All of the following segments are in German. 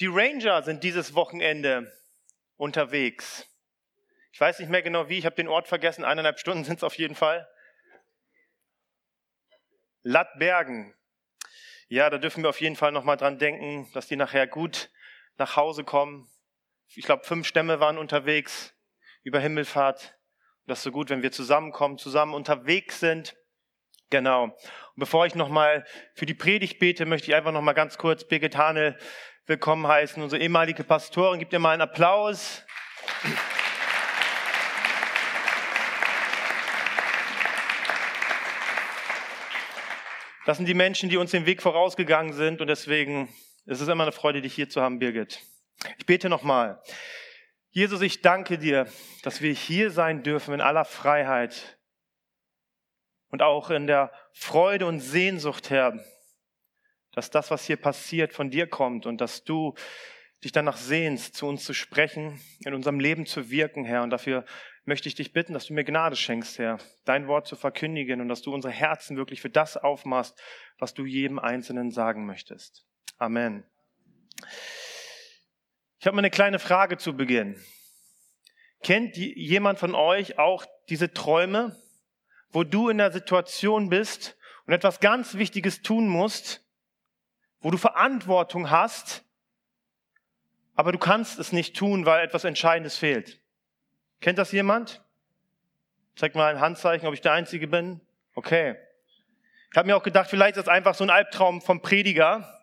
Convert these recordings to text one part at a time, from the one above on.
Die Ranger sind dieses Wochenende unterwegs. Ich weiß nicht mehr genau wie, ich habe den Ort vergessen, eineinhalb Stunden sind es auf jeden Fall. Lattbergen. Ja, da dürfen wir auf jeden Fall nochmal dran denken, dass die nachher gut nach Hause kommen. Ich glaube, fünf Stämme waren unterwegs über Himmelfahrt. Das ist so gut, wenn wir zusammenkommen, zusammen unterwegs sind. Genau. Und bevor ich nochmal für die Predigt bete, möchte ich einfach nochmal ganz kurz Birgit Hane willkommen heißen, unsere ehemalige Pastorin. Gibt ihr mal einen Applaus. Das sind die Menschen, die uns den Weg vorausgegangen sind und deswegen ist es immer eine Freude, dich hier zu haben, Birgit. Ich bete nochmal. Jesus, ich danke dir, dass wir hier sein dürfen in aller Freiheit und auch in der Freude und Sehnsucht, Herr, dass das, was hier passiert, von dir kommt und dass du dich danach sehnst, zu uns zu sprechen, in unserem Leben zu wirken, Herr. Und dafür möchte ich dich bitten, dass du mir Gnade schenkst, Herr, dein Wort zu verkündigen und dass du unsere Herzen wirklich für das aufmachst, was du jedem Einzelnen sagen möchtest. Amen. Ich habe mal eine kleine Frage zu Beginn. Kennt jemand von euch auch diese Träume, wo du in der Situation bist und etwas ganz Wichtiges tun musst, wo du Verantwortung hast, aber du kannst es nicht tun, weil etwas Entscheidendes fehlt? Kennt das jemand? Zeig mal ein Handzeichen, ob ich der Einzige bin. Okay. Ich habe mir auch gedacht, vielleicht ist das einfach so ein Albtraum vom Prediger.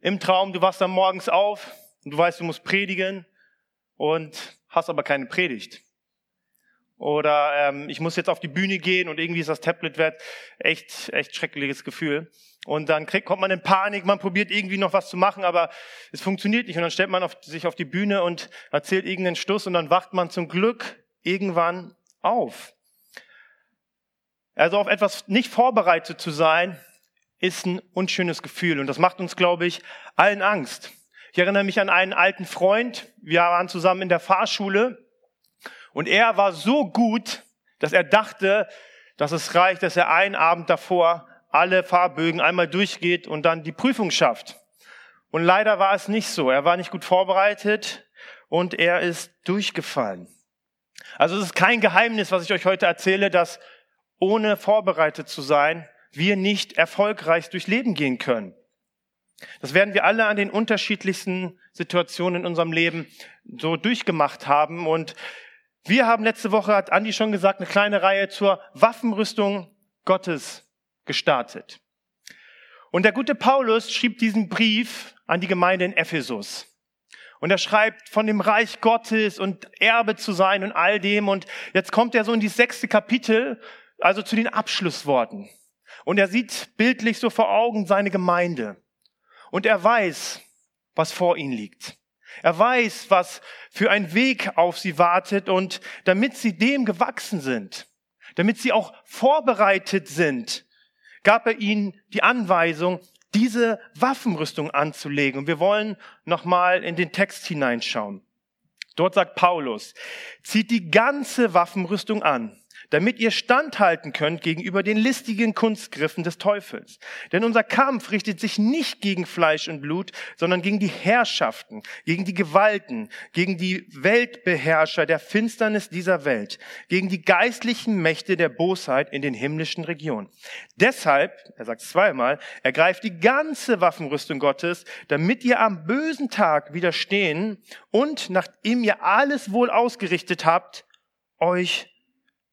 Im Traum, du wachst dann morgens auf und du weißt, du musst predigen und hast aber keine Predigt. Oder ähm, ich muss jetzt auf die Bühne gehen und irgendwie ist das Tablet wert. Echt, echt schreckliches Gefühl. Und dann kriegt, kommt man in Panik, man probiert irgendwie noch was zu machen, aber es funktioniert nicht. Und dann stellt man auf, sich auf die Bühne und erzählt irgendeinen Stuss und dann wacht man zum Glück irgendwann auf. Also auf etwas nicht vorbereitet zu sein, ist ein unschönes Gefühl. Und das macht uns, glaube ich, allen Angst. Ich erinnere mich an einen alten Freund. Wir waren zusammen in der Fahrschule und er war so gut, dass er dachte, dass es reicht, dass er einen Abend davor alle Fahrbögen einmal durchgeht und dann die Prüfung schafft. Und leider war es nicht so. Er war nicht gut vorbereitet und er ist durchgefallen. Also es ist kein Geheimnis, was ich euch heute erzähle, dass ohne vorbereitet zu sein, wir nicht erfolgreich durch Leben gehen können. Das werden wir alle an den unterschiedlichsten Situationen in unserem Leben so durchgemacht haben. Und wir haben letzte Woche, hat Andi schon gesagt, eine kleine Reihe zur Waffenrüstung Gottes gestartet. Und der gute Paulus schrieb diesen Brief an die Gemeinde in Ephesus. Und er schreibt von dem Reich Gottes und Erbe zu sein und all dem. Und jetzt kommt er so in die sechste Kapitel, also zu den Abschlussworten. Und er sieht bildlich so vor Augen seine Gemeinde. Und er weiß, was vor ihnen liegt. Er weiß, was für ein Weg auf sie wartet und damit sie dem gewachsen sind, damit sie auch vorbereitet sind, gab er ihnen die Anweisung, diese Waffenrüstung anzulegen. Und wir wollen nochmal in den Text hineinschauen. Dort sagt Paulus, zieht die ganze Waffenrüstung an, damit ihr standhalten könnt gegenüber den listigen Kunstgriffen des Teufels. Denn unser Kampf richtet sich nicht gegen Fleisch und Blut, sondern gegen die Herrschaften, gegen die Gewalten, gegen die Weltbeherrscher der Finsternis dieser Welt, gegen die geistlichen Mächte der Bosheit in den himmlischen Regionen. Deshalb, er sagt zweimal, ergreift die ganze Waffenrüstung Gottes, damit ihr am bösen Tag widerstehen und nachdem ihr alles wohl ausgerichtet habt, euch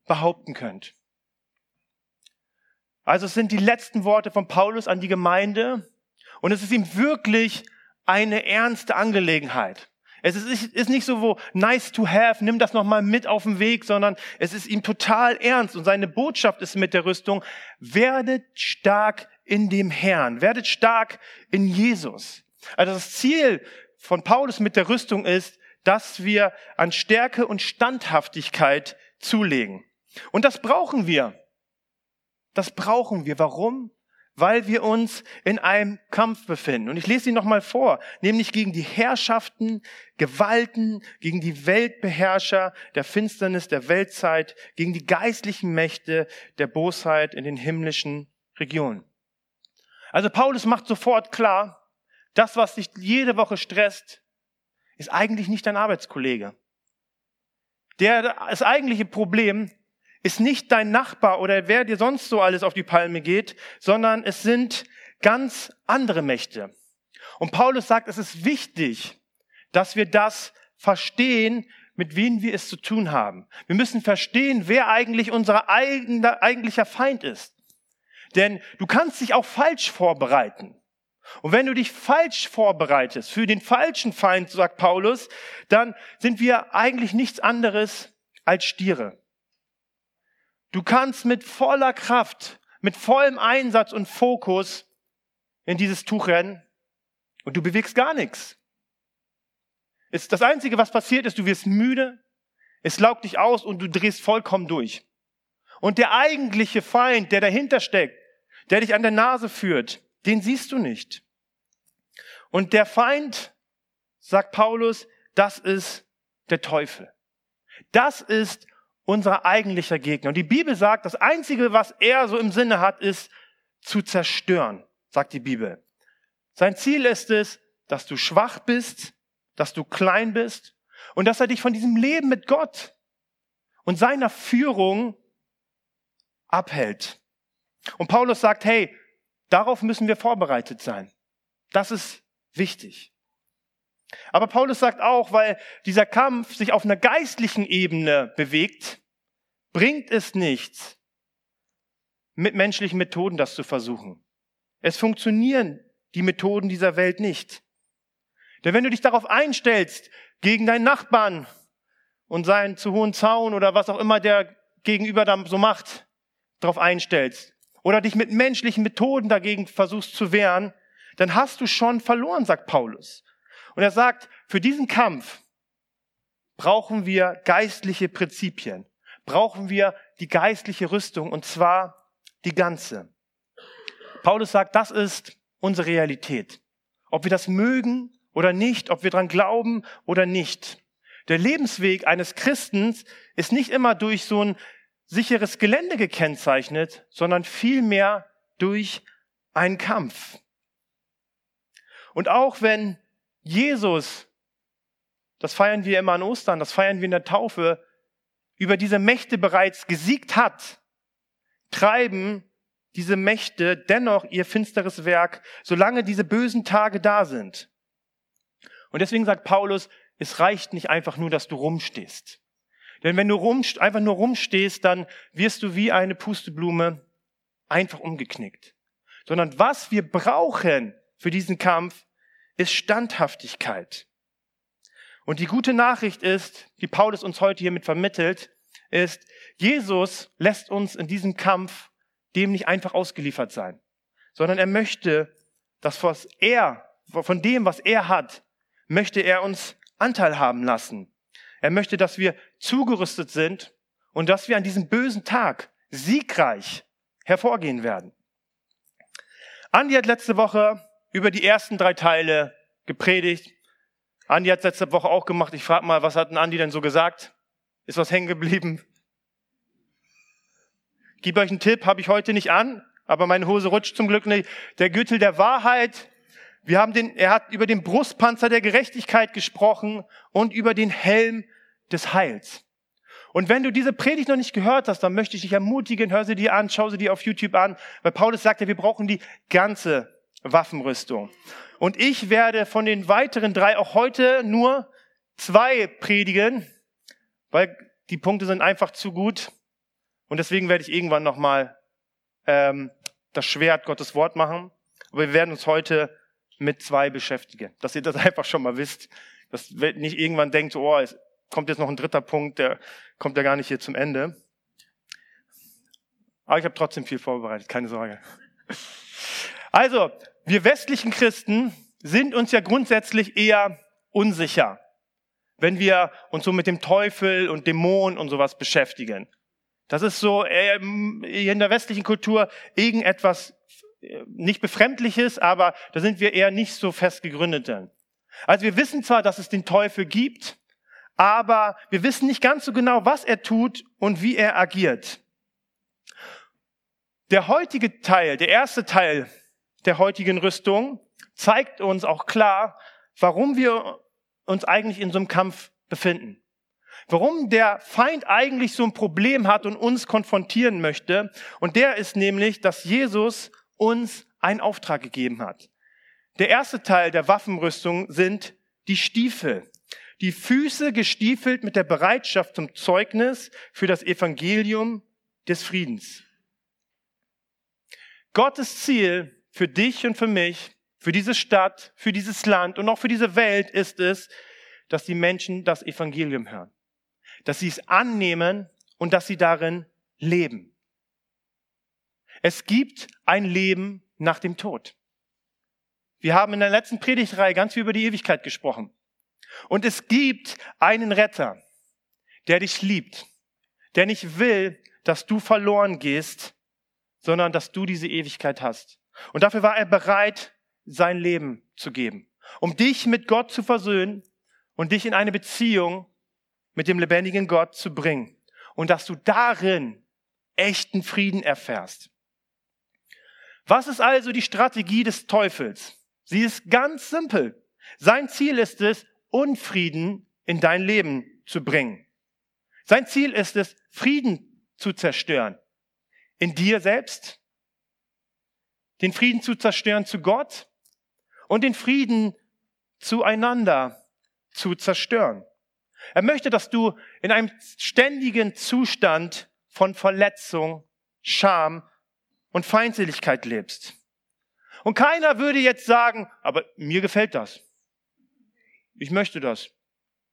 behaupten könnt. Also es sind die letzten Worte von Paulus an die Gemeinde und es ist ihm wirklich eine ernste Angelegenheit. Es ist, nicht so wo nice to have, nimm das nochmal mit auf den Weg, sondern es ist ihm total ernst und seine Botschaft ist mit der Rüstung, werdet stark in dem Herrn, werdet stark in Jesus. Also das Ziel von Paulus mit der Rüstung ist, dass wir an Stärke und Standhaftigkeit zulegen. Und das brauchen wir. Das brauchen wir. Warum? Weil wir uns in einem Kampf befinden. Und ich lese ihn nochmal vor, nämlich gegen die Herrschaften, Gewalten, gegen die Weltbeherrscher der Finsternis der Weltzeit, gegen die geistlichen Mächte der Bosheit in den himmlischen Regionen. Also Paulus macht sofort klar, das, was dich jede Woche stresst, ist eigentlich nicht dein Arbeitskollege. Der, das eigentliche Problem ist nicht dein Nachbar oder wer dir sonst so alles auf die Palme geht, sondern es sind ganz andere Mächte. Und Paulus sagt, es ist wichtig, dass wir das verstehen, mit wem wir es zu tun haben. Wir müssen verstehen, wer eigentlich unser eigentlicher Feind ist. Denn du kannst dich auch falsch vorbereiten. Und wenn du dich falsch vorbereitest für den falschen Feind, sagt Paulus, dann sind wir eigentlich nichts anderes als Stiere. Du kannst mit voller Kraft, mit vollem Einsatz und Fokus in dieses Tuch rennen und du bewegst gar nichts. Ist das Einzige, was passiert ist, du wirst müde, es laugt dich aus und du drehst vollkommen durch. Und der eigentliche Feind, der dahinter steckt, der dich an der Nase führt, den siehst du nicht. Und der Feind, sagt Paulus, das ist der Teufel. Das ist unser eigentlicher Gegner. Und die Bibel sagt, das Einzige, was er so im Sinne hat, ist zu zerstören, sagt die Bibel. Sein Ziel ist es, dass du schwach bist, dass du klein bist und dass er dich von diesem Leben mit Gott und seiner Führung abhält. Und Paulus sagt, hey, darauf müssen wir vorbereitet sein. Das ist wichtig. Aber Paulus sagt auch, weil dieser Kampf sich auf einer geistlichen Ebene bewegt, bringt es nichts, mit menschlichen Methoden das zu versuchen. Es funktionieren die Methoden dieser Welt nicht. Denn wenn du dich darauf einstellst, gegen deinen Nachbarn und seinen zu hohen Zaun oder was auch immer der gegenüber dann so macht, darauf einstellst, oder dich mit menschlichen Methoden dagegen versuchst zu wehren, dann hast du schon verloren, sagt Paulus. Und er sagt, für diesen Kampf brauchen wir geistliche Prinzipien, brauchen wir die geistliche Rüstung und zwar die ganze. Paulus sagt, das ist unsere Realität. Ob wir das mögen oder nicht, ob wir dran glauben oder nicht. Der Lebensweg eines Christens ist nicht immer durch so ein sicheres Gelände gekennzeichnet, sondern vielmehr durch einen Kampf. Und auch wenn Jesus, das feiern wir immer an Ostern, das feiern wir in der Taufe, über diese Mächte bereits gesiegt hat, treiben diese Mächte dennoch ihr finsteres Werk, solange diese bösen Tage da sind. Und deswegen sagt Paulus, es reicht nicht einfach nur, dass du rumstehst. Denn wenn du rum, einfach nur rumstehst, dann wirst du wie eine Pusteblume einfach umgeknickt. Sondern was wir brauchen für diesen Kampf, ist Standhaftigkeit. Und die gute Nachricht ist, die Paulus uns heute hiermit vermittelt, ist, Jesus lässt uns in diesem Kampf dem nicht einfach ausgeliefert sein, sondern er möchte, dass was er, von dem, was er hat, möchte er uns Anteil haben lassen. Er möchte, dass wir zugerüstet sind und dass wir an diesem bösen Tag siegreich hervorgehen werden. Andi hat letzte Woche über die ersten drei Teile gepredigt. Andi hat letzte Woche auch gemacht. Ich frage mal, was hat denn Andi denn so gesagt? Ist was hängen geblieben? Gib euch einen Tipp, habe ich heute nicht an, aber meine Hose rutscht zum Glück nicht. Der Gürtel der Wahrheit, wir haben den, er hat über den Brustpanzer der Gerechtigkeit gesprochen und über den Helm des Heils. Und wenn du diese Predigt noch nicht gehört hast, dann möchte ich dich ermutigen, hör sie dir an, schau sie dir auf YouTube an, weil Paulus sagt ja, wir brauchen die ganze Waffenrüstung. Und ich werde von den weiteren drei auch heute nur zwei predigen, weil die Punkte sind einfach zu gut. Und deswegen werde ich irgendwann nochmal ähm, das Schwert Gottes Wort machen. Aber wir werden uns heute mit zwei beschäftigen. Dass ihr das einfach schon mal wisst. Dass nicht irgendwann denkt, oh, es kommt jetzt noch ein dritter Punkt, der kommt ja gar nicht hier zum Ende. Aber ich habe trotzdem viel vorbereitet, keine Sorge. Also, wir westlichen Christen sind uns ja grundsätzlich eher unsicher, wenn wir uns so mit dem Teufel und Dämonen und sowas beschäftigen. Das ist so äh, in der westlichen Kultur irgendetwas nicht befremdliches, aber da sind wir eher nicht so fest gegründet. Also wir wissen zwar, dass es den Teufel gibt, aber wir wissen nicht ganz so genau, was er tut und wie er agiert. Der heutige Teil, der erste Teil der heutigen Rüstung, zeigt uns auch klar, warum wir uns eigentlich in so einem Kampf befinden. Warum der Feind eigentlich so ein Problem hat und uns konfrontieren möchte. Und der ist nämlich, dass Jesus uns einen Auftrag gegeben hat. Der erste Teil der Waffenrüstung sind die Stiefel. Die Füße gestiefelt mit der Bereitschaft zum Zeugnis für das Evangelium des Friedens. Gottes Ziel für dich und für mich, für diese Stadt, für dieses Land und auch für diese Welt ist es, dass die Menschen das Evangelium hören. Dass sie es annehmen und dass sie darin leben. Es gibt ein Leben nach dem Tod. Wir haben in der letzten Predigtreihe ganz viel über die Ewigkeit gesprochen. Und es gibt einen Retter, der dich liebt, der nicht will, dass du verloren gehst, sondern dass du diese Ewigkeit hast. Und dafür war er bereit, sein Leben zu geben, um dich mit Gott zu versöhnen und dich in eine Beziehung mit dem lebendigen Gott zu bringen. Und dass du darin echten Frieden erfährst. Was ist also die Strategie des Teufels? Sie ist ganz simpel. Sein Ziel ist es, Unfrieden in dein Leben zu bringen. Sein Ziel ist es, Frieden zu zerstören. In dir selbst, den Frieden zu zerstören zu Gott und den Frieden zueinander zu zerstören. Er möchte, dass du in einem ständigen Zustand von Verletzung, Scham und Feindseligkeit lebst. Und keiner würde jetzt sagen, aber mir gefällt das. Ich möchte das.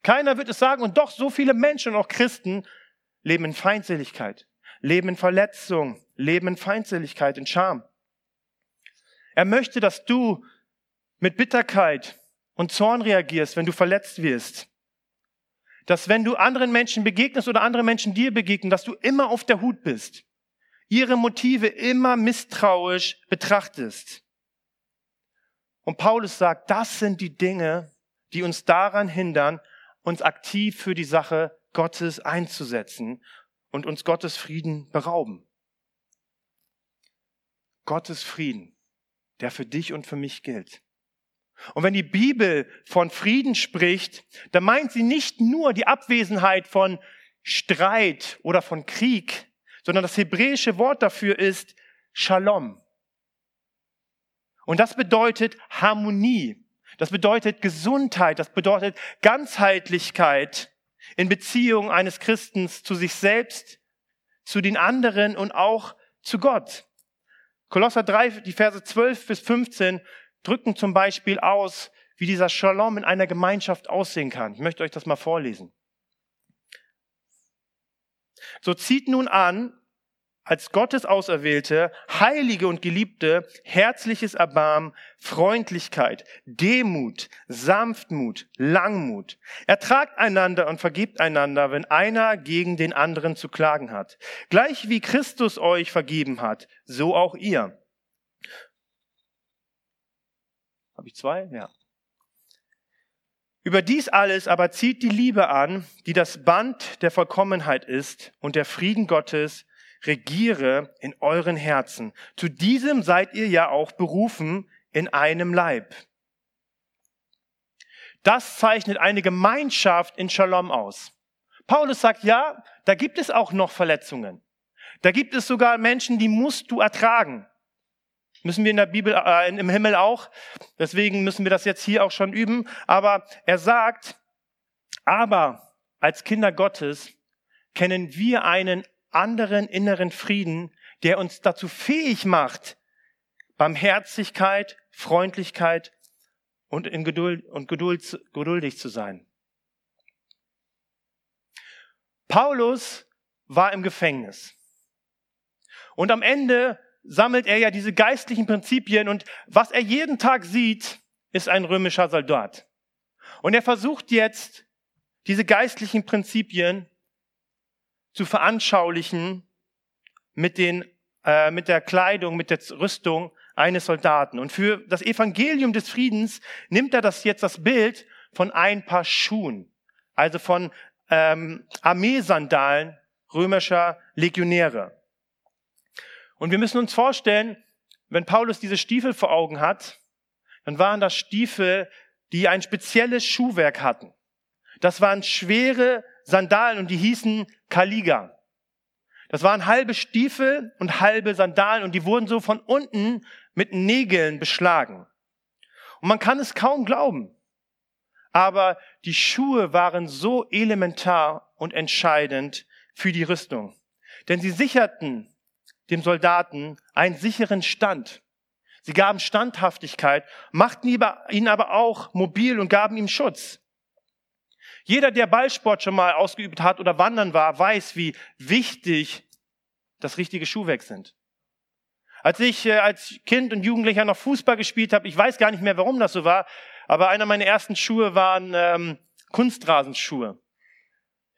Keiner wird es sagen. Und doch so viele Menschen, auch Christen, leben in Feindseligkeit, leben in Verletzung, leben in Feindseligkeit, in Scham. Er möchte, dass du mit Bitterkeit und Zorn reagierst, wenn du verletzt wirst. Dass wenn du anderen Menschen begegnest oder andere Menschen dir begegnen, dass du immer auf der Hut bist ihre Motive immer misstrauisch betrachtest. Und Paulus sagt, das sind die Dinge, die uns daran hindern, uns aktiv für die Sache Gottes einzusetzen und uns Gottes Frieden berauben. Gottes Frieden, der für dich und für mich gilt. Und wenn die Bibel von Frieden spricht, dann meint sie nicht nur die Abwesenheit von Streit oder von Krieg, sondern das hebräische Wort dafür ist Shalom. Und das bedeutet Harmonie. Das bedeutet Gesundheit. Das bedeutet Ganzheitlichkeit in Beziehung eines Christens zu sich selbst, zu den anderen und auch zu Gott. Kolosser 3, die Verse 12 bis 15 drücken zum Beispiel aus, wie dieser Shalom in einer Gemeinschaft aussehen kann. Ich möchte euch das mal vorlesen. So zieht nun an, als Gottes Auserwählte, Heilige und Geliebte, herzliches Erbarmen, Freundlichkeit, Demut, Sanftmut, Langmut. Ertragt einander und vergibt einander, wenn einer gegen den anderen zu klagen hat. Gleich wie Christus euch vergeben hat, so auch ihr. Habe ich zwei? Ja. Über dies alles aber zieht die Liebe an, die das Band der Vollkommenheit ist und der Frieden Gottes regiere in euren Herzen. Zu diesem seid ihr ja auch berufen in einem Leib. Das zeichnet eine Gemeinschaft in Shalom aus. Paulus sagt, ja, da gibt es auch noch Verletzungen. Da gibt es sogar Menschen, die musst du ertragen. Müssen wir in der Bibel, äh, im Himmel auch. Deswegen müssen wir das jetzt hier auch schon üben. Aber er sagt, aber als Kinder Gottes kennen wir einen anderen inneren Frieden, der uns dazu fähig macht, Barmherzigkeit, Freundlichkeit und in Geduld und Geduld, geduldig zu sein. Paulus war im Gefängnis. Und am Ende sammelt er ja diese geistlichen Prinzipien und was er jeden Tag sieht, ist ein römischer Soldat. Und er versucht jetzt, diese geistlichen Prinzipien zu veranschaulichen mit den, äh, mit der Kleidung, mit der Rüstung eines Soldaten. Und für das Evangelium des Friedens nimmt er das jetzt das Bild von ein paar Schuhen, also von ähm, Armeesandalen römischer Legionäre. Und wir müssen uns vorstellen, wenn Paulus diese Stiefel vor Augen hat, dann waren das Stiefel, die ein spezielles Schuhwerk hatten. Das waren schwere Sandalen und die hießen Kaliga. Das waren halbe Stiefel und halbe Sandalen und die wurden so von unten mit Nägeln beschlagen. Und man kann es kaum glauben. Aber die Schuhe waren so elementar und entscheidend für die Rüstung. Denn sie sicherten dem Soldaten einen sicheren Stand. Sie gaben Standhaftigkeit, machten ihn aber auch mobil und gaben ihm Schutz. Jeder, der Ballsport schon mal ausgeübt hat oder wandern war, weiß, wie wichtig das richtige Schuhwerk sind. Als ich äh, als Kind und Jugendlicher noch Fußball gespielt habe, ich weiß gar nicht mehr, warum das so war, aber einer meiner ersten Schuhe waren ähm, Kunstrasenschuhe.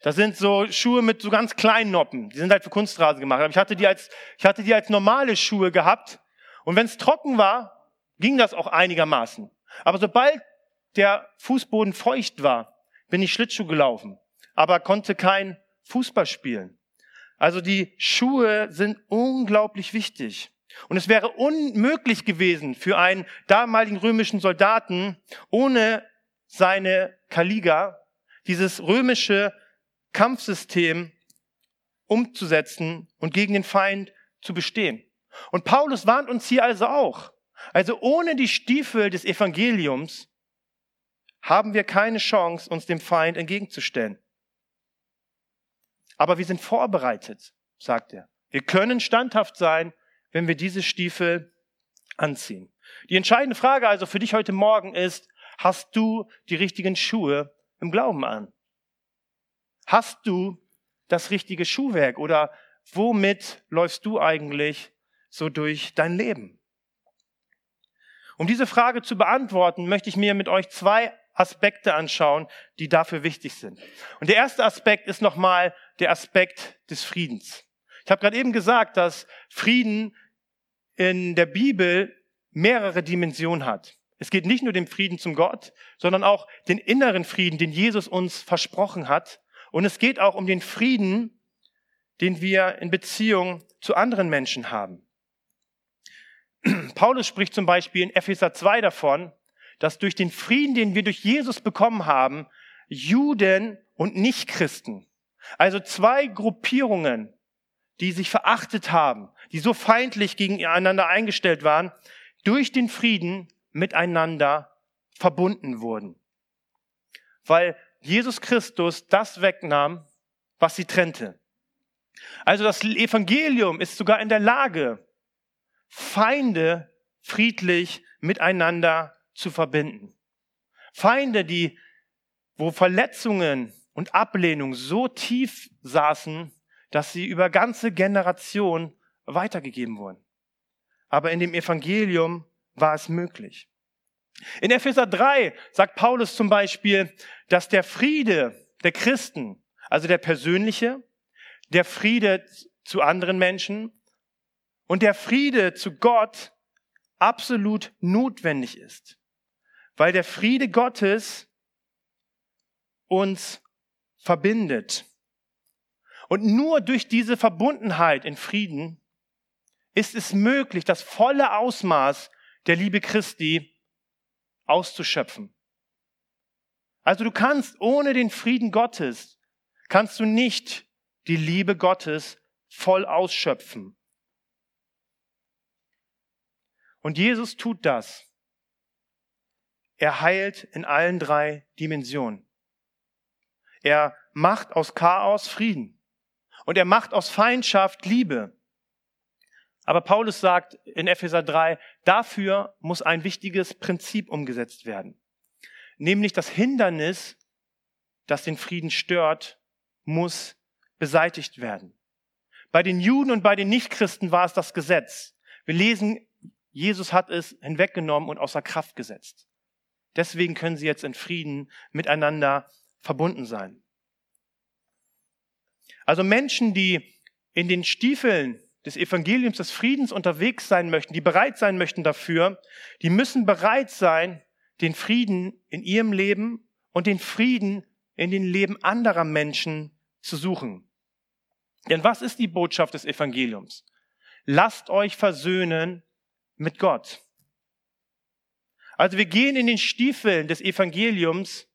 Das sind so Schuhe mit so ganz kleinen Noppen. Die sind halt für Kunstrasen gemacht. Aber ich hatte die als, ich hatte die als normale Schuhe gehabt. Und wenn es trocken war, ging das auch einigermaßen. Aber sobald der Fußboden feucht war, bin ich Schlittschuh gelaufen, aber konnte kein Fußball spielen. Also die Schuhe sind unglaublich wichtig. Und es wäre unmöglich gewesen für einen damaligen römischen Soldaten ohne seine Kaliga dieses römische Kampfsystem umzusetzen und gegen den Feind zu bestehen. Und Paulus warnt uns hier also auch. Also ohne die Stiefel des Evangeliums haben wir keine Chance, uns dem Feind entgegenzustellen. Aber wir sind vorbereitet, sagt er. Wir können standhaft sein, wenn wir diese Stiefel anziehen. Die entscheidende Frage also für dich heute Morgen ist, hast du die richtigen Schuhe im Glauben an? Hast du das richtige Schuhwerk oder womit läufst du eigentlich so durch dein Leben? Um diese Frage zu beantworten, möchte ich mir mit euch zwei Aspekte anschauen, die dafür wichtig sind. Und der erste Aspekt ist nochmal der Aspekt des Friedens. Ich habe gerade eben gesagt, dass Frieden in der Bibel mehrere Dimensionen hat. Es geht nicht nur den Frieden zum Gott, sondern auch den inneren Frieden, den Jesus uns versprochen hat, und es geht auch um den Frieden, den wir in Beziehung zu anderen Menschen haben. Paulus spricht zum Beispiel in Epheser 2 davon, dass durch den Frieden, den wir durch Jesus bekommen haben, Juden und Nichtchristen, also zwei Gruppierungen, die sich verachtet haben, die so feindlich gegeneinander eingestellt waren, durch den Frieden miteinander verbunden wurden. Weil Jesus Christus das wegnahm, was sie trennte. Also das Evangelium ist sogar in der Lage, Feinde friedlich miteinander zu verbinden. Feinde, die, wo Verletzungen und Ablehnung so tief saßen, dass sie über ganze Generationen weitergegeben wurden. Aber in dem Evangelium war es möglich. In Epheser 3 sagt Paulus zum Beispiel, dass der Friede der Christen, also der persönliche, der Friede zu anderen Menschen und der Friede zu Gott absolut notwendig ist. Weil der Friede Gottes uns verbindet. Und nur durch diese Verbundenheit in Frieden ist es möglich, das volle Ausmaß der Liebe Christi auszuschöpfen. Also du kannst ohne den Frieden Gottes, kannst du nicht die Liebe Gottes voll ausschöpfen. Und Jesus tut das. Er heilt in allen drei Dimensionen. Er macht aus Chaos Frieden. Und er macht aus Feindschaft Liebe. Aber Paulus sagt in Epheser 3, dafür muss ein wichtiges Prinzip umgesetzt werden. Nämlich das Hindernis, das den Frieden stört, muss beseitigt werden. Bei den Juden und bei den Nichtchristen war es das Gesetz. Wir lesen, Jesus hat es hinweggenommen und außer Kraft gesetzt. Deswegen können sie jetzt in Frieden miteinander verbunden sein. Also Menschen, die in den Stiefeln des Evangeliums des Friedens unterwegs sein möchten, die bereit sein möchten dafür, die müssen bereit sein, den Frieden in ihrem Leben und den Frieden in den Leben anderer Menschen zu suchen. Denn was ist die Botschaft des Evangeliums? Lasst euch versöhnen mit Gott. Also wir gehen in den Stiefeln des Evangeliums,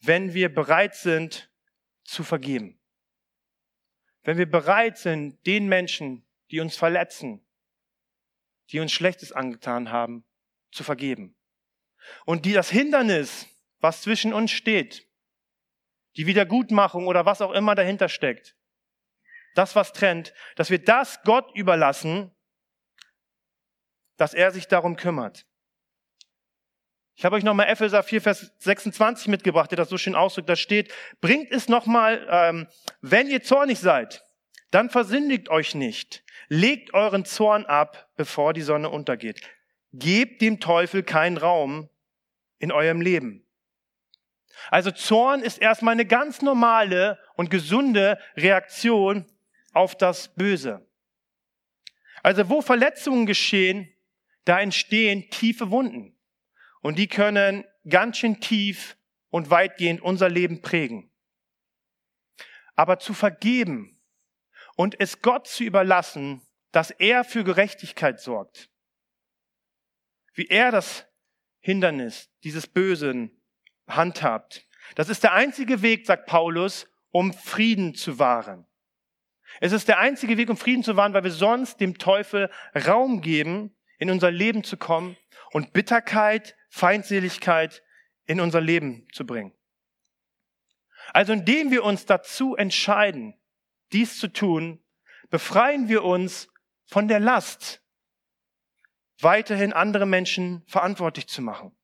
wenn wir bereit sind zu vergeben. Wenn wir bereit sind, den Menschen, die uns verletzen, die uns Schlechtes angetan haben, zu vergeben. Und die das Hindernis, was zwischen uns steht, die Wiedergutmachung oder was auch immer dahinter steckt, das, was trennt, dass wir das Gott überlassen, dass er sich darum kümmert. Ich habe euch nochmal Epheser 4, Vers 26 mitgebracht, der das so schön ausdrückt. Da steht, bringt es nochmal, ähm, wenn ihr zornig seid, dann versündigt euch nicht. Legt euren Zorn ab, bevor die Sonne untergeht. Gebt dem Teufel keinen Raum in eurem Leben. Also Zorn ist erstmal eine ganz normale und gesunde Reaktion auf das Böse. Also wo Verletzungen geschehen, da entstehen tiefe Wunden. Und die können ganz schön tief und weitgehend unser Leben prägen. Aber zu vergeben und es Gott zu überlassen, dass er für Gerechtigkeit sorgt, wie er das Hindernis dieses Bösen handhabt, das ist der einzige Weg, sagt Paulus, um Frieden zu wahren. Es ist der einzige Weg, um Frieden zu wahren, weil wir sonst dem Teufel Raum geben, in unser Leben zu kommen und Bitterkeit, Feindseligkeit in unser Leben zu bringen. Also indem wir uns dazu entscheiden, dies zu tun, befreien wir uns von der Last, weiterhin andere Menschen verantwortlich zu machen.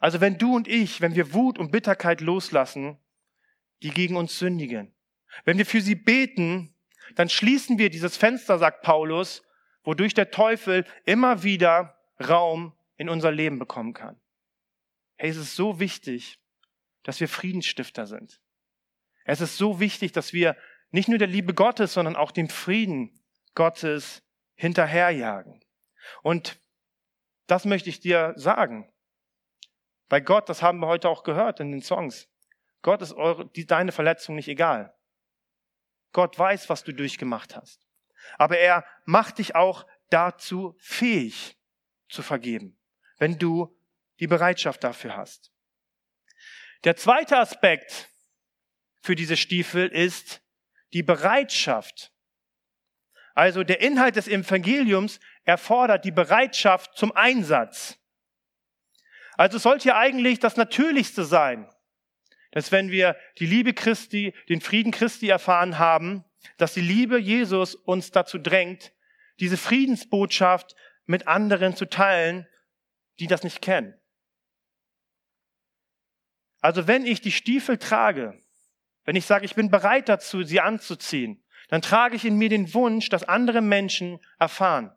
Also wenn du und ich, wenn wir Wut und Bitterkeit loslassen, die gegen uns sündigen, wenn wir für sie beten, dann schließen wir dieses Fenster, sagt Paulus, wodurch der Teufel immer wieder Raum in unser Leben bekommen kann. Hey, es ist so wichtig, dass wir Friedensstifter sind. Es ist so wichtig, dass wir nicht nur der Liebe Gottes, sondern auch dem Frieden Gottes hinterherjagen. Und das möchte ich dir sagen. Bei Gott, das haben wir heute auch gehört in den Songs. Gott ist eure, die, deine Verletzung nicht egal. Gott weiß, was du durchgemacht hast. Aber er macht dich auch dazu fähig zu vergeben, wenn du die Bereitschaft dafür hast. Der zweite Aspekt für diese Stiefel ist die Bereitschaft. Also der Inhalt des Evangeliums erfordert die Bereitschaft zum Einsatz. Also es sollte ja eigentlich das Natürlichste sein, dass wenn wir die Liebe Christi, den Frieden Christi erfahren haben, dass die Liebe Jesus uns dazu drängt, diese Friedensbotschaft mit anderen zu teilen, die das nicht kennen. Also wenn ich die Stiefel trage, wenn ich sage, ich bin bereit dazu, sie anzuziehen, dann trage ich in mir den Wunsch, dass andere Menschen erfahren,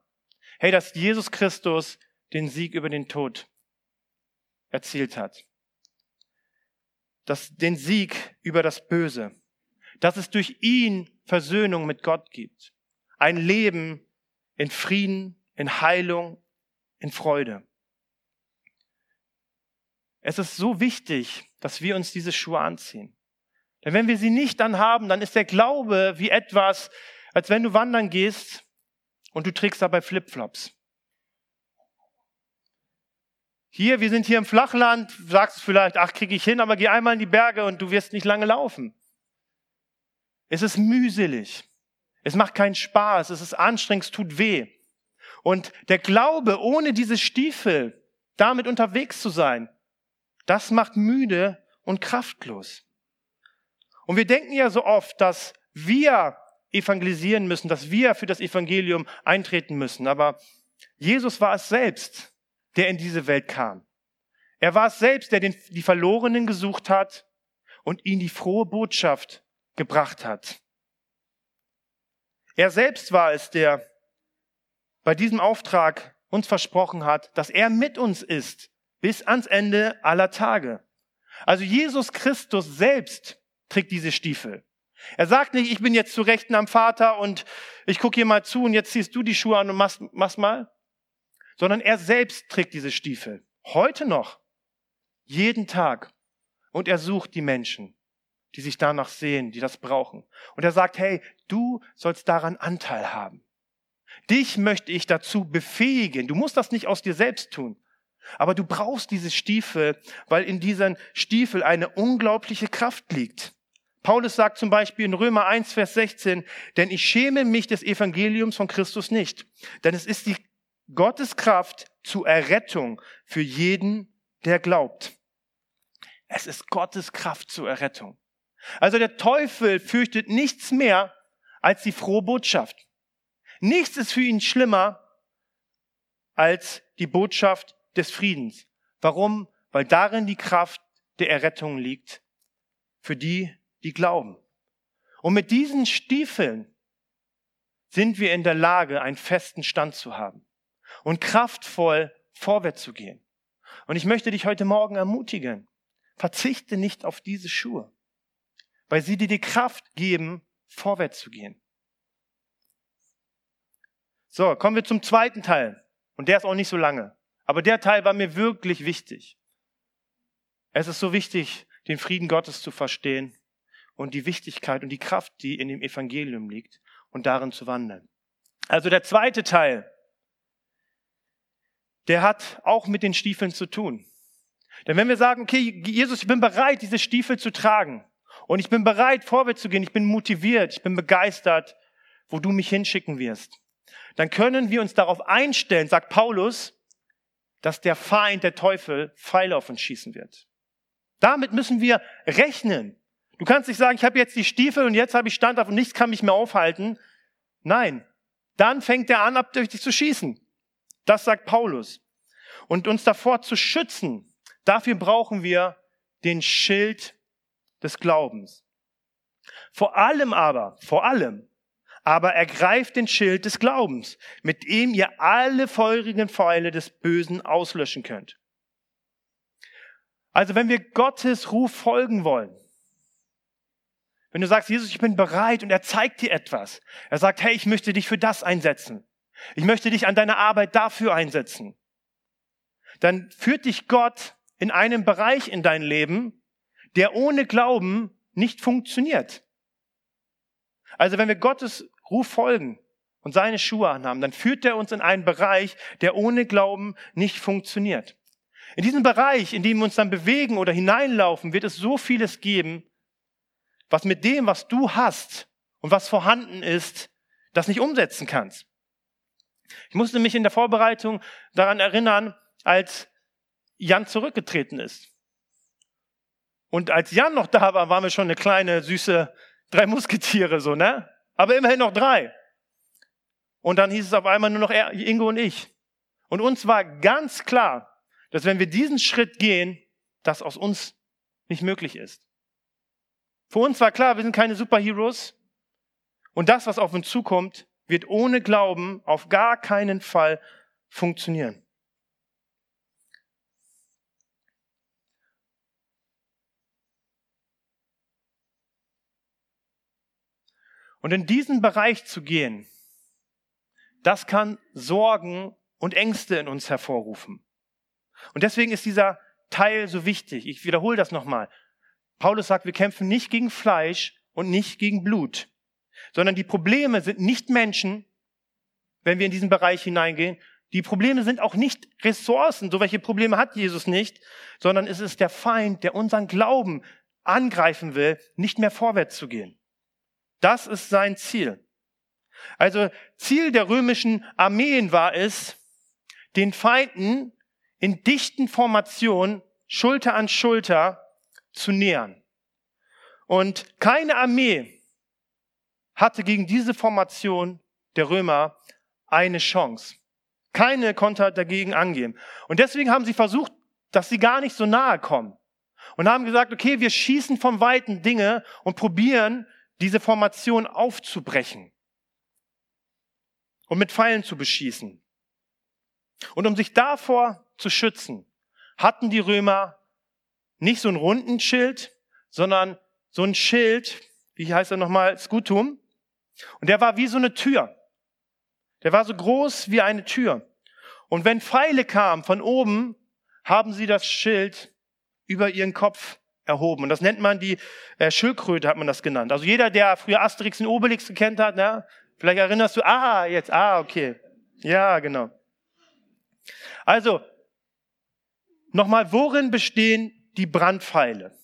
hey, dass Jesus Christus den Sieg über den Tod erzielt hat das, den Sieg über das Böse, dass es durch ihn Versöhnung mit Gott gibt. Ein Leben in Frieden, in Heilung, in Freude. Es ist so wichtig, dass wir uns diese Schuhe anziehen. Denn wenn wir sie nicht dann haben, dann ist der Glaube wie etwas, als wenn du wandern gehst und du trägst dabei Flipflops. Hier, wir sind hier im Flachland, sagst du vielleicht, ach, kriege ich hin, aber geh einmal in die Berge und du wirst nicht lange laufen. Es ist mühselig. Es macht keinen Spaß. Es ist anstrengend, es tut weh. Und der Glaube, ohne diese Stiefel damit unterwegs zu sein, das macht müde und kraftlos. Und wir denken ja so oft, dass wir evangelisieren müssen, dass wir für das Evangelium eintreten müssen. Aber Jesus war es selbst, der in diese Welt kam. Er war es selbst, der den, die Verlorenen gesucht hat und ihnen die frohe Botschaft gebracht hat. Er selbst war es, der bei diesem Auftrag uns versprochen hat, dass er mit uns ist bis ans Ende aller Tage. Also Jesus Christus selbst trägt diese Stiefel. Er sagt nicht, ich bin jetzt zu Rechten am Vater und ich gucke hier mal zu und jetzt ziehst du die Schuhe an und machst, machst mal sondern er selbst trägt diese Stiefel. Heute noch. Jeden Tag. Und er sucht die Menschen, die sich danach sehen, die das brauchen. Und er sagt, hey, du sollst daran Anteil haben. Dich möchte ich dazu befähigen. Du musst das nicht aus dir selbst tun. Aber du brauchst diese Stiefel, weil in diesen Stiefel eine unglaubliche Kraft liegt. Paulus sagt zum Beispiel in Römer 1, Vers 16, denn ich schäme mich des Evangeliums von Christus nicht, denn es ist die Gottes Kraft zur Errettung für jeden, der glaubt. Es ist Gottes Kraft zur Errettung. Also der Teufel fürchtet nichts mehr als die frohe Botschaft. Nichts ist für ihn schlimmer als die Botschaft des Friedens. Warum? Weil darin die Kraft der Errettung liegt für die, die glauben. Und mit diesen Stiefeln sind wir in der Lage, einen festen Stand zu haben und kraftvoll vorwärts zu gehen. Und ich möchte dich heute Morgen ermutigen, verzichte nicht auf diese Schuhe, weil sie dir die Kraft geben, vorwärts zu gehen. So, kommen wir zum zweiten Teil. Und der ist auch nicht so lange. Aber der Teil war mir wirklich wichtig. Es ist so wichtig, den Frieden Gottes zu verstehen und die Wichtigkeit und die Kraft, die in dem Evangelium liegt und darin zu wandeln. Also der zweite Teil, der hat auch mit den Stiefeln zu tun. Denn wenn wir sagen, okay, Jesus, ich bin bereit, diese Stiefel zu tragen und ich bin bereit, vorwärts zu gehen, ich bin motiviert, ich bin begeistert, wo du mich hinschicken wirst, dann können wir uns darauf einstellen, sagt Paulus, dass der Feind, der Teufel, Pfeile auf uns schießen wird. Damit müssen wir rechnen. Du kannst nicht sagen, ich habe jetzt die Stiefel und jetzt habe ich Stand auf und nichts kann mich mehr aufhalten. Nein, dann fängt er an, ab durch dich zu schießen. Das sagt Paulus. Und uns davor zu schützen, dafür brauchen wir den Schild des Glaubens. Vor allem aber, vor allem aber ergreift den Schild des Glaubens, mit dem ihr alle feurigen Pfeile des Bösen auslöschen könnt. Also wenn wir Gottes Ruf folgen wollen, wenn du sagst, Jesus, ich bin bereit und er zeigt dir etwas, er sagt, hey, ich möchte dich für das einsetzen, ich möchte dich an deiner Arbeit dafür einsetzen, dann führt dich Gott in einen Bereich in dein Leben, der ohne Glauben nicht funktioniert. Also wenn wir Gottes Ruf folgen und seine Schuhe anhaben, dann führt er uns in einen Bereich, der ohne Glauben nicht funktioniert. In diesem Bereich, in dem wir uns dann bewegen oder hineinlaufen, wird es so vieles geben, was mit dem, was du hast und was vorhanden ist, das nicht umsetzen kannst. Ich musste mich in der Vorbereitung daran erinnern, als Jan zurückgetreten ist. Und als Jan noch da war, waren wir schon eine kleine, süße drei Musketiere, so, ne? Aber immerhin noch drei. Und dann hieß es auf einmal nur noch er, Ingo und ich. Und uns war ganz klar, dass wenn wir diesen Schritt gehen, das aus uns nicht möglich ist. Für uns war klar, wir sind keine Superheroes. Und das, was auf uns zukommt, wird ohne Glauben auf gar keinen Fall funktionieren. Und in diesen Bereich zu gehen, das kann Sorgen und Ängste in uns hervorrufen. Und deswegen ist dieser Teil so wichtig. Ich wiederhole das nochmal. Paulus sagt, wir kämpfen nicht gegen Fleisch und nicht gegen Blut, sondern die Probleme sind nicht Menschen, wenn wir in diesen Bereich hineingehen. Die Probleme sind auch nicht Ressourcen, so welche Probleme hat Jesus nicht, sondern es ist der Feind, der unseren Glauben angreifen will, nicht mehr vorwärts zu gehen. Das ist sein Ziel. Also Ziel der römischen Armeen war es, den Feinden in dichten Formationen Schulter an Schulter zu nähern. Und keine Armee hatte gegen diese Formation der Römer eine Chance. Keine konnte dagegen angehen. Und deswegen haben sie versucht, dass sie gar nicht so nahe kommen. Und haben gesagt, okay, wir schießen vom Weiten Dinge und probieren, diese Formation aufzubrechen und mit Pfeilen zu beschießen. Und um sich davor zu schützen, hatten die Römer nicht so einen runden Schild, sondern so ein Schild, wie heißt er nochmal, Skutum. Und der war wie so eine Tür. Der war so groß wie eine Tür. Und wenn Pfeile kamen von oben, haben sie das Schild über ihren Kopf erhoben. Und das nennt man die äh, Schildkröte, hat man das genannt. Also jeder, der früher Asterix und Obelix gekannt hat, ne? vielleicht erinnerst du, ah, jetzt, ah, okay. Ja, genau. Also, Nochmal, worin bestehen die Brandpfeile?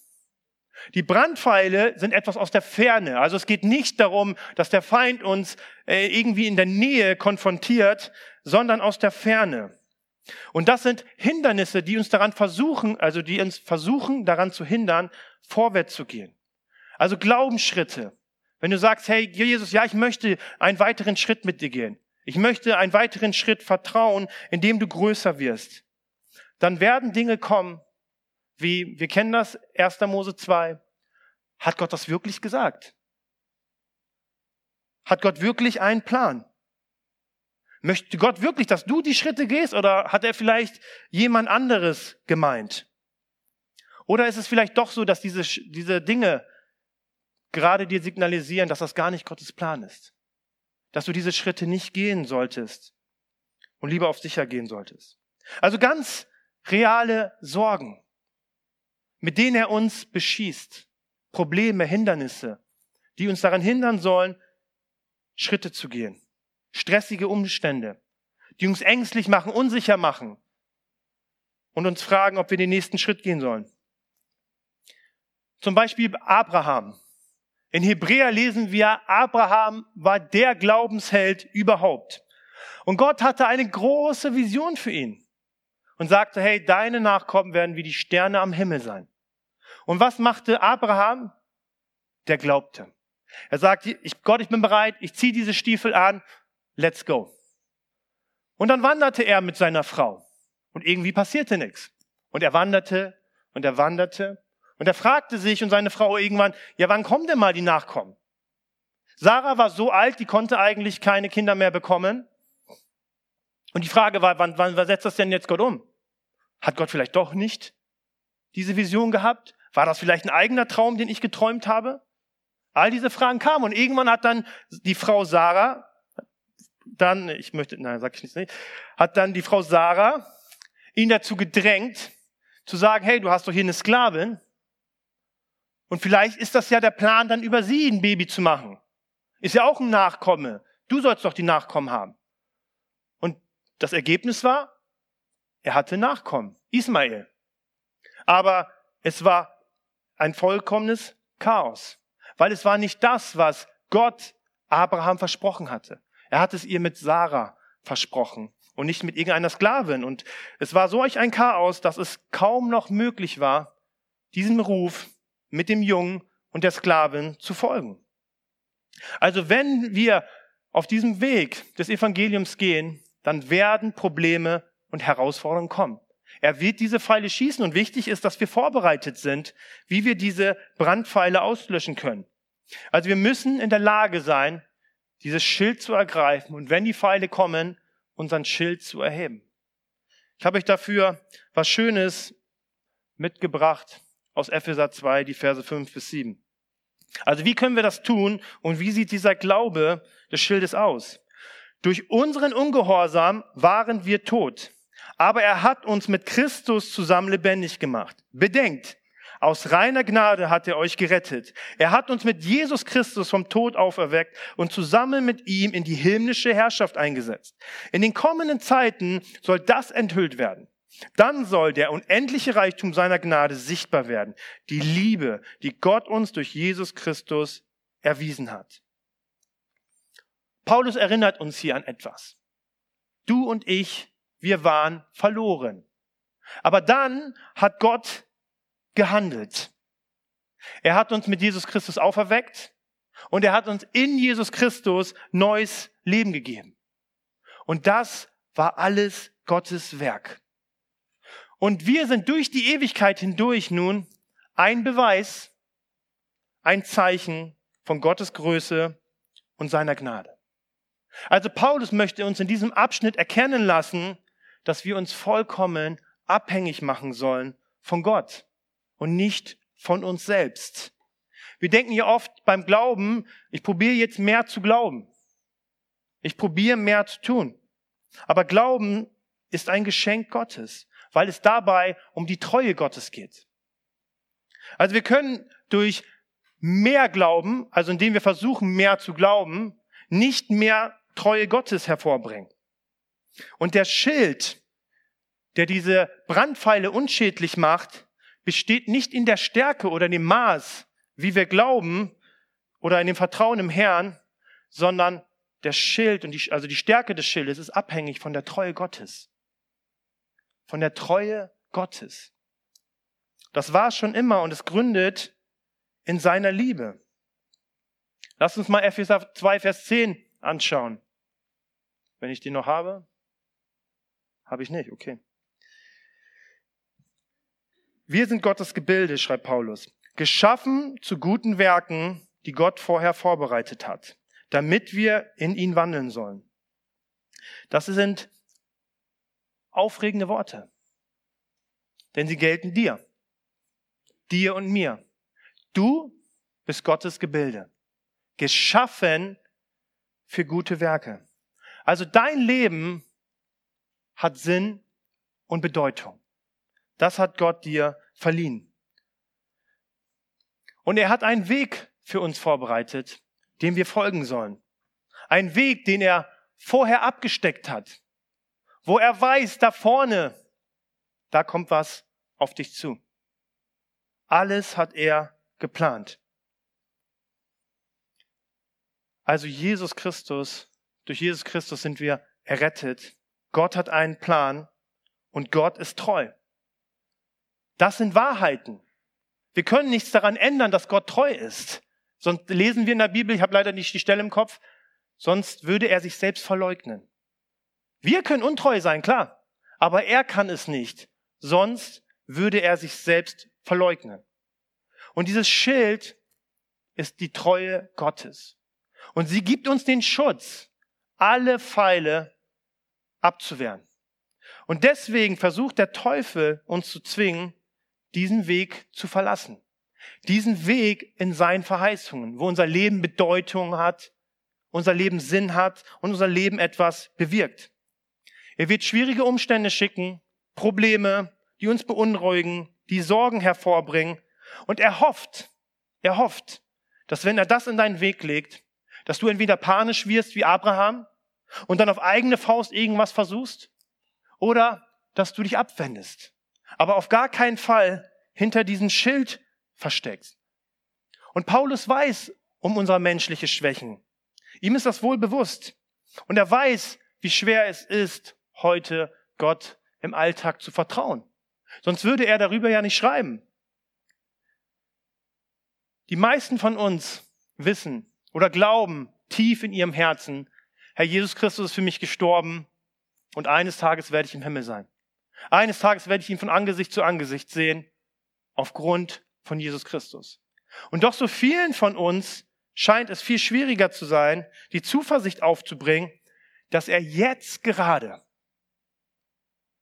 Die Brandpfeile sind etwas aus der Ferne. Also es geht nicht darum, dass der Feind uns äh, irgendwie in der Nähe konfrontiert, sondern aus der Ferne. Und das sind Hindernisse, die uns daran versuchen, also die uns versuchen, daran zu hindern, vorwärts zu gehen. Also Glaubensschritte. Wenn du sagst, hey, Jesus, ja, ich möchte einen weiteren Schritt mit dir gehen. Ich möchte einen weiteren Schritt vertrauen, indem du größer wirst. Dann werden Dinge kommen, wie, wir kennen das, 1. Mose 2. Hat Gott das wirklich gesagt? Hat Gott wirklich einen Plan? Möchte Gott wirklich, dass du die Schritte gehst oder hat er vielleicht jemand anderes gemeint? Oder ist es vielleicht doch so, dass diese, diese Dinge gerade dir signalisieren, dass das gar nicht Gottes Plan ist? Dass du diese Schritte nicht gehen solltest und lieber auf sicher gehen solltest? Also ganz reale Sorgen mit denen er uns beschießt. Probleme, Hindernisse, die uns daran hindern sollen, Schritte zu gehen. Stressige Umstände, die uns ängstlich machen, unsicher machen und uns fragen, ob wir den nächsten Schritt gehen sollen. Zum Beispiel Abraham. In Hebräer lesen wir, Abraham war der Glaubensheld überhaupt. Und Gott hatte eine große Vision für ihn und sagte, hey, deine Nachkommen werden wie die Sterne am Himmel sein. Und was machte Abraham? Der glaubte. Er sagte, Gott, ich bin bereit, ich ziehe diese Stiefel an, let's go. Und dann wanderte er mit seiner Frau. Und irgendwie passierte nichts. Und er wanderte und er wanderte. Und er fragte sich und seine Frau irgendwann, ja, wann kommen denn mal die Nachkommen? Sarah war so alt, die konnte eigentlich keine Kinder mehr bekommen. Und die Frage war, wann, wann setzt das denn jetzt Gott um? Hat Gott vielleicht doch nicht diese Vision gehabt? War das vielleicht ein eigener Traum, den ich geträumt habe? All diese Fragen kamen und irgendwann hat dann die Frau Sarah, dann, ich möchte, nein, sag ich nicht, hat dann die Frau Sarah ihn dazu gedrängt, zu sagen, hey, du hast doch hier eine Sklavin. Und vielleicht ist das ja der Plan, dann über sie ein Baby zu machen. Ist ja auch ein Nachkomme. Du sollst doch die Nachkommen haben. Und das Ergebnis war, er hatte Nachkommen, Ismael. Aber es war ein vollkommenes Chaos, weil es war nicht das, was Gott Abraham versprochen hatte. Er hat es ihr mit Sarah versprochen und nicht mit irgendeiner Sklavin. Und es war solch ein Chaos, dass es kaum noch möglich war, diesem Ruf mit dem Jungen und der Sklavin zu folgen. Also wenn wir auf diesem Weg des Evangeliums gehen, dann werden Probleme und Herausforderungen kommen. Er wird diese Pfeile schießen und wichtig ist, dass wir vorbereitet sind, wie wir diese Brandpfeile auslöschen können. Also wir müssen in der Lage sein, dieses Schild zu ergreifen und wenn die Pfeile kommen, unseren Schild zu erheben. Ich habe euch dafür was Schönes mitgebracht aus Epheser 2, die Verse 5 bis 7. Also wie können wir das tun und wie sieht dieser Glaube des Schildes aus? Durch unseren Ungehorsam waren wir tot. Aber er hat uns mit Christus zusammen lebendig gemacht. Bedenkt, aus reiner Gnade hat er euch gerettet. Er hat uns mit Jesus Christus vom Tod auferweckt und zusammen mit ihm in die himmlische Herrschaft eingesetzt. In den kommenden Zeiten soll das enthüllt werden. Dann soll der unendliche Reichtum seiner Gnade sichtbar werden. Die Liebe, die Gott uns durch Jesus Christus erwiesen hat. Paulus erinnert uns hier an etwas. Du und ich, wir waren verloren. Aber dann hat Gott gehandelt. Er hat uns mit Jesus Christus auferweckt und er hat uns in Jesus Christus neues Leben gegeben. Und das war alles Gottes Werk. Und wir sind durch die Ewigkeit hindurch nun ein Beweis, ein Zeichen von Gottes Größe und seiner Gnade. Also Paulus möchte uns in diesem Abschnitt erkennen lassen, dass wir uns vollkommen abhängig machen sollen von Gott und nicht von uns selbst. Wir denken ja oft beim Glauben, ich probiere jetzt mehr zu glauben. Ich probiere mehr zu tun. Aber Glauben ist ein Geschenk Gottes, weil es dabei um die Treue Gottes geht. Also wir können durch mehr Glauben, also indem wir versuchen, mehr zu glauben, nicht mehr Treue Gottes hervorbringen. Und der Schild, der diese Brandpfeile unschädlich macht, besteht nicht in der Stärke oder in dem Maß, wie wir glauben oder in dem Vertrauen im Herrn, sondern der Schild und die, also die Stärke des Schildes ist abhängig von der Treue Gottes. Von der Treue Gottes. Das war schon immer und es gründet in seiner Liebe. Lass uns mal Epheser 2, Vers 10 anschauen. Wenn ich die noch habe. Habe ich nicht, okay. Wir sind Gottes Gebilde, schreibt Paulus, geschaffen zu guten Werken, die Gott vorher vorbereitet hat, damit wir in ihn wandeln sollen. Das sind aufregende Worte, denn sie gelten dir, dir und mir. Du bist Gottes Gebilde, geschaffen für gute Werke. Also dein Leben hat Sinn und Bedeutung. Das hat Gott dir verliehen. Und er hat einen Weg für uns vorbereitet, dem wir folgen sollen. Ein Weg, den er vorher abgesteckt hat, wo er weiß, da vorne, da kommt was auf dich zu. Alles hat er geplant. Also Jesus Christus, durch Jesus Christus sind wir errettet. Gott hat einen Plan und Gott ist treu. Das sind Wahrheiten. Wir können nichts daran ändern, dass Gott treu ist. Sonst lesen wir in der Bibel, ich habe leider nicht die Stelle im Kopf, sonst würde er sich selbst verleugnen. Wir können untreu sein, klar, aber er kann es nicht. Sonst würde er sich selbst verleugnen. Und dieses Schild ist die Treue Gottes. Und sie gibt uns den Schutz, alle Pfeile abzuwehren. Und deswegen versucht der Teufel uns zu zwingen, diesen Weg zu verlassen. Diesen Weg in seinen Verheißungen, wo unser Leben Bedeutung hat, unser Leben Sinn hat und unser Leben etwas bewirkt. Er wird schwierige Umstände schicken, Probleme, die uns beunruhigen, die Sorgen hervorbringen. Und er hofft, er hofft, dass wenn er das in deinen Weg legt, dass du entweder panisch wirst wie Abraham und dann auf eigene Faust irgendwas versuchst oder dass du dich abwendest aber auf gar keinen Fall hinter diesem Schild versteckst. Und Paulus weiß um unsere menschliche Schwächen. Ihm ist das wohl bewusst. Und er weiß, wie schwer es ist, heute Gott im Alltag zu vertrauen. Sonst würde er darüber ja nicht schreiben. Die meisten von uns wissen oder glauben tief in ihrem Herzen, Herr Jesus Christus ist für mich gestorben und eines Tages werde ich im Himmel sein. Eines Tages werde ich ihn von Angesicht zu Angesicht sehen, aufgrund von Jesus Christus. Und doch so vielen von uns scheint es viel schwieriger zu sein, die Zuversicht aufzubringen, dass er jetzt gerade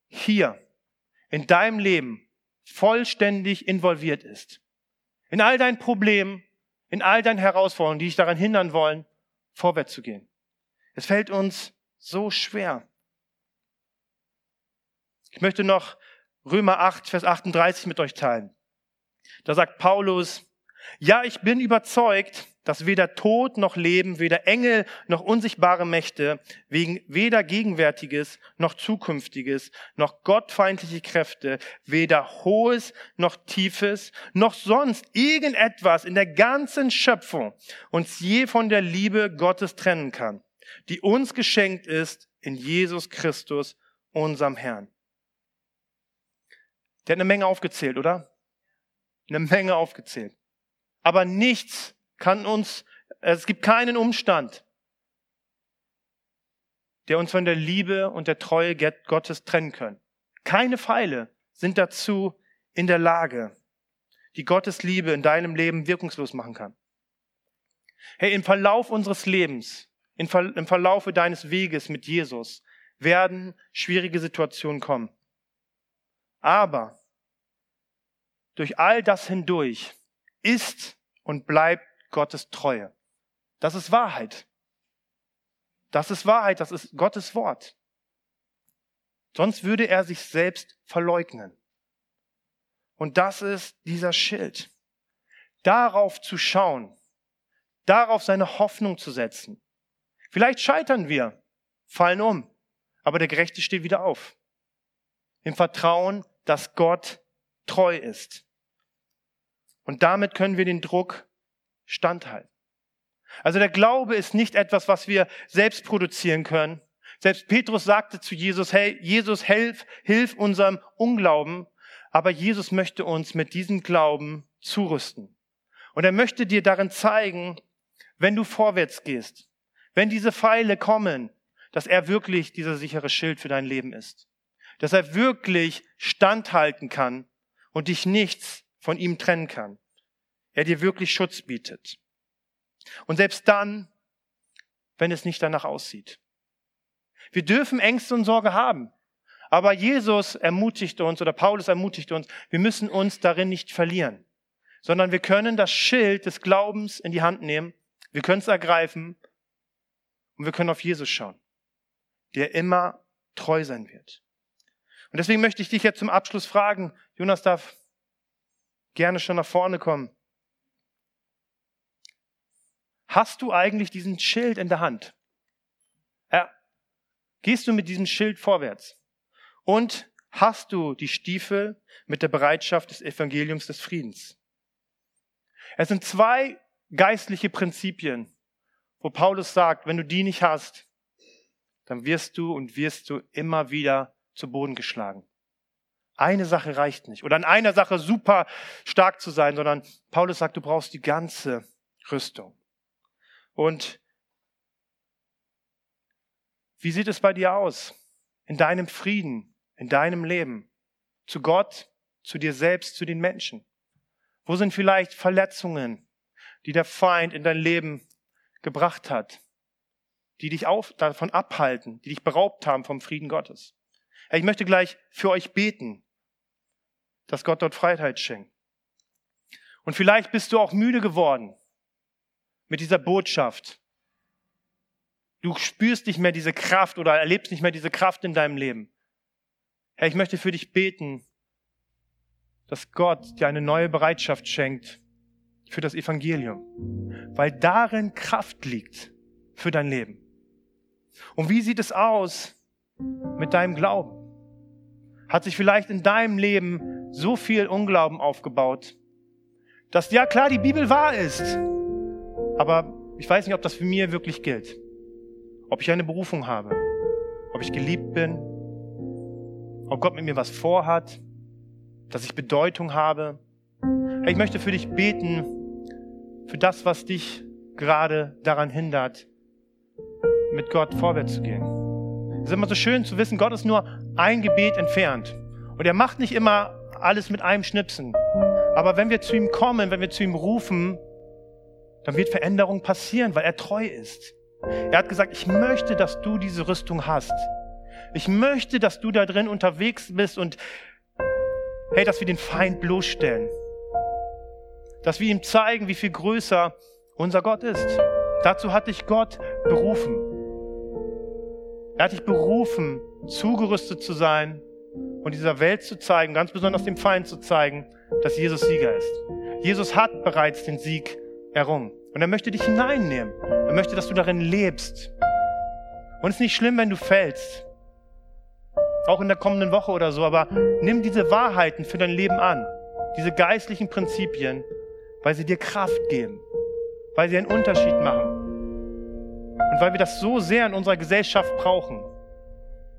hier in deinem Leben vollständig involviert ist. In all deinen Problemen, in all deinen Herausforderungen, die dich daran hindern wollen, vorwärts zu gehen. Es fällt uns so schwer. Ich möchte noch Römer 8, Vers 38 mit euch teilen. Da sagt Paulus, ja, ich bin überzeugt, dass weder Tod noch Leben, weder Engel noch unsichtbare Mächte, wegen weder Gegenwärtiges noch Zukünftiges, noch gottfeindliche Kräfte, weder Hohes noch Tiefes, noch sonst irgendetwas in der ganzen Schöpfung uns je von der Liebe Gottes trennen kann, die uns geschenkt ist in Jesus Christus, unserem Herrn. Der hat eine Menge aufgezählt, oder? Eine Menge aufgezählt. Aber nichts kann uns, es gibt keinen Umstand, der uns von der Liebe und der Treue Gottes trennen können. Keine Pfeile sind dazu in der Lage, die Gottes Liebe in deinem Leben wirkungslos machen kann. Hey, im Verlauf unseres Lebens, im Verlaufe deines Weges mit Jesus werden schwierige Situationen kommen. Aber durch all das hindurch ist und bleibt Gottes Treue. Das ist Wahrheit. Das ist Wahrheit, das ist Gottes Wort. Sonst würde er sich selbst verleugnen. Und das ist dieser Schild. Darauf zu schauen, darauf seine Hoffnung zu setzen. Vielleicht scheitern wir, fallen um, aber der Gerechte steht wieder auf. im Vertrauen, dass Gott treu ist. Und damit können wir den Druck standhalten. Also der Glaube ist nicht etwas, was wir selbst produzieren können. Selbst Petrus sagte zu Jesus, hey, Jesus, hilf, hilf unserem Unglauben. Aber Jesus möchte uns mit diesem Glauben zurüsten. Und er möchte dir darin zeigen, wenn du vorwärts gehst, wenn diese Pfeile kommen, dass er wirklich dieser sichere Schild für dein Leben ist. Dass er wirklich standhalten kann und dich nichts von ihm trennen kann. Er dir wirklich Schutz bietet. Und selbst dann, wenn es nicht danach aussieht. Wir dürfen Ängste und Sorge haben. Aber Jesus ermutigt uns oder Paulus ermutigt uns, wir müssen uns darin nicht verlieren, sondern wir können das Schild des Glaubens in die Hand nehmen, wir können es ergreifen und wir können auf Jesus schauen der immer treu sein wird. Und deswegen möchte ich dich jetzt zum Abschluss fragen, Jonas darf gerne schon nach vorne kommen. Hast du eigentlich diesen Schild in der Hand? Ja. Gehst du mit diesem Schild vorwärts? Und hast du die Stiefel mit der Bereitschaft des Evangeliums des Friedens? Es sind zwei geistliche Prinzipien, wo Paulus sagt, wenn du die nicht hast, dann wirst du und wirst du immer wieder zu Boden geschlagen. Eine Sache reicht nicht. Oder an einer Sache super stark zu sein, sondern Paulus sagt, du brauchst die ganze Rüstung. Und wie sieht es bei dir aus? In deinem Frieden, in deinem Leben? Zu Gott, zu dir selbst, zu den Menschen? Wo sind vielleicht Verletzungen, die der Feind in dein Leben gebracht hat? die dich auf, davon abhalten, die dich beraubt haben vom Frieden Gottes. Ich möchte gleich für euch beten, dass Gott dort Freiheit schenkt. Und vielleicht bist du auch müde geworden mit dieser Botschaft. Du spürst nicht mehr diese Kraft oder erlebst nicht mehr diese Kraft in deinem Leben. Herr, ich möchte für dich beten, dass Gott dir eine neue Bereitschaft schenkt für das Evangelium, weil darin Kraft liegt für dein Leben. Und wie sieht es aus mit deinem Glauben? Hat sich vielleicht in deinem Leben so viel Unglauben aufgebaut, dass ja klar die Bibel wahr ist, aber ich weiß nicht, ob das für mich wirklich gilt. Ob ich eine Berufung habe, ob ich geliebt bin, ob Gott mit mir was vorhat, dass ich Bedeutung habe. Ich möchte für dich beten, für das, was dich gerade daran hindert, mit Gott vorwärts zu gehen. Es ist immer so schön zu wissen, Gott ist nur ein Gebet entfernt. Und er macht nicht immer alles mit einem Schnipsen. Aber wenn wir zu ihm kommen, wenn wir zu ihm rufen, dann wird Veränderung passieren, weil er treu ist. Er hat gesagt, ich möchte, dass du diese Rüstung hast. Ich möchte, dass du da drin unterwegs bist und hey, dass wir den Feind bloßstellen. Dass wir ihm zeigen, wie viel größer unser Gott ist. Dazu hat dich Gott berufen. Er hat dich berufen, zugerüstet zu sein und dieser Welt zu zeigen, ganz besonders dem Feind zu zeigen, dass Jesus Sieger ist. Jesus hat bereits den Sieg errungen. Und er möchte dich hineinnehmen. Er möchte, dass du darin lebst. Und es ist nicht schlimm, wenn du fällst. Auch in der kommenden Woche oder so. Aber nimm diese Wahrheiten für dein Leben an. Diese geistlichen Prinzipien, weil sie dir Kraft geben. Weil sie einen Unterschied machen. Und weil wir das so sehr in unserer Gesellschaft brauchen.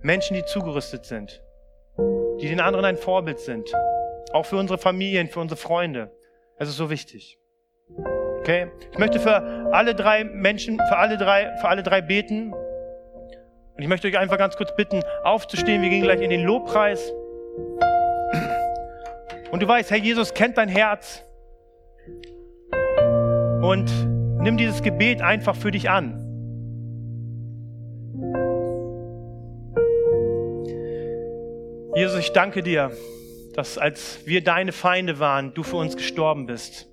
Menschen, die zugerüstet sind, die den anderen ein Vorbild sind. Auch für unsere Familien, für unsere Freunde. Es ist so wichtig. Okay? Ich möchte für alle drei Menschen, für alle drei, für alle drei beten. Und ich möchte euch einfach ganz kurz bitten, aufzustehen. Wir gehen gleich in den Lobpreis. Und du weißt, Herr Jesus kennt dein Herz. Und nimm dieses Gebet einfach für dich an. Jesus, ich danke dir, dass als wir deine Feinde waren, du für uns gestorben bist.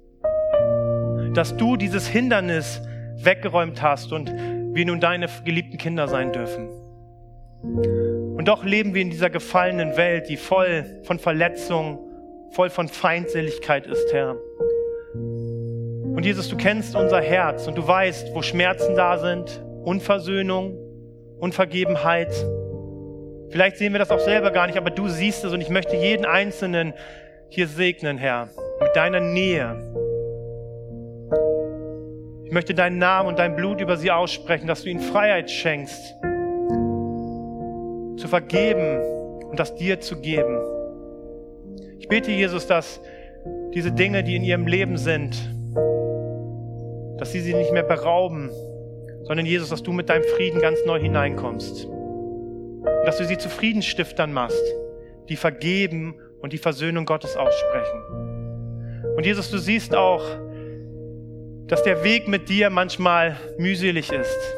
Dass du dieses Hindernis weggeräumt hast und wir nun deine geliebten Kinder sein dürfen. Und doch leben wir in dieser gefallenen Welt, die voll von Verletzungen, voll von Feindseligkeit ist, Herr. Und Jesus, du kennst unser Herz und du weißt, wo Schmerzen da sind, Unversöhnung, Unvergebenheit Vielleicht sehen wir das auch selber gar nicht, aber du siehst es und ich möchte jeden Einzelnen hier segnen, Herr, mit deiner Nähe. Ich möchte deinen Namen und dein Blut über sie aussprechen, dass du ihnen Freiheit schenkst, zu vergeben und das dir zu geben. Ich bete, Jesus, dass diese Dinge, die in ihrem Leben sind, dass sie sie nicht mehr berauben, sondern Jesus, dass du mit deinem Frieden ganz neu hineinkommst. Dass du sie zu Friedensstiftern machst, die vergeben und die Versöhnung Gottes aussprechen. Und Jesus, du siehst auch, dass der Weg mit dir manchmal mühselig ist.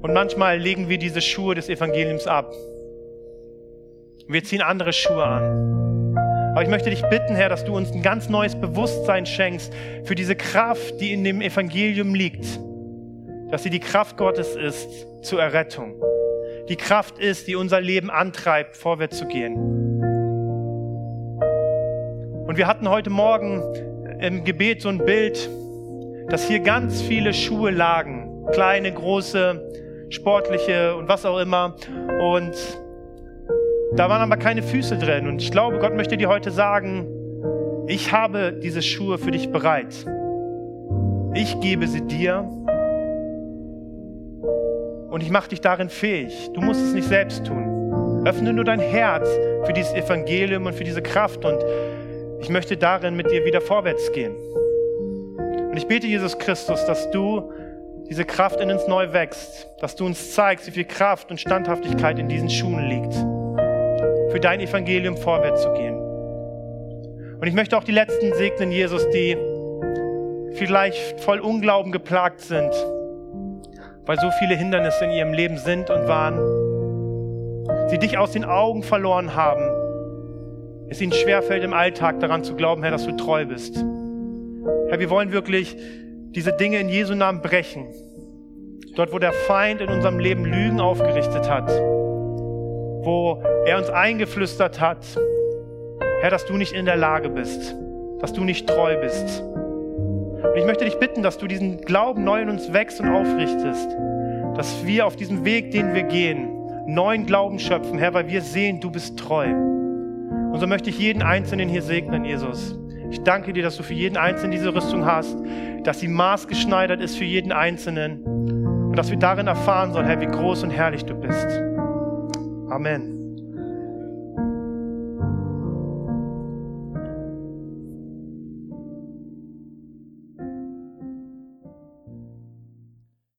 Und manchmal legen wir diese Schuhe des Evangeliums ab. Wir ziehen andere Schuhe an. Aber ich möchte dich bitten, Herr, dass du uns ein ganz neues Bewusstsein schenkst für diese Kraft, die in dem Evangelium liegt. Dass sie die Kraft Gottes ist zur Errettung. Die Kraft ist, die unser Leben antreibt, vorwärts zu gehen. Und wir hatten heute Morgen im Gebet so ein Bild, dass hier ganz viele Schuhe lagen. Kleine, große, sportliche und was auch immer. Und da waren aber keine Füße drin. Und ich glaube, Gott möchte dir heute sagen, ich habe diese Schuhe für dich bereit. Ich gebe sie dir und ich mache dich darin fähig. Du musst es nicht selbst tun. Öffne nur dein Herz für dieses Evangelium und für diese Kraft und ich möchte darin mit dir wieder vorwärts gehen. Und ich bete, Jesus Christus, dass du diese Kraft in uns neu wächst, dass du uns zeigst, wie viel Kraft und Standhaftigkeit in diesen Schuhen liegt für dein Evangelium vorwärts zu gehen. Und ich möchte auch die Letzten segnen, Jesus, die vielleicht voll Unglauben geplagt sind, weil so viele Hindernisse in ihrem Leben sind und waren. Sie dich aus den Augen verloren haben. Es ihnen schwerfällt im Alltag daran zu glauben, Herr, dass du treu bist. Herr, wir wollen wirklich diese Dinge in Jesu Namen brechen. Dort, wo der Feind in unserem Leben Lügen aufgerichtet hat, wo er uns eingeflüstert hat, Herr, dass du nicht in der Lage bist, dass du nicht treu bist. Und ich möchte dich bitten, dass du diesen Glauben neu in uns wächst und aufrichtest, dass wir auf diesem Weg, den wir gehen, neuen Glauben schöpfen, Herr, weil wir sehen, du bist treu. Und so möchte ich jeden Einzelnen hier segnen, Jesus. Ich danke dir, dass du für jeden Einzelnen diese Rüstung hast, dass sie maßgeschneidert ist für jeden Einzelnen und dass wir darin erfahren sollen, Herr, wie groß und herrlich du bist. Amen.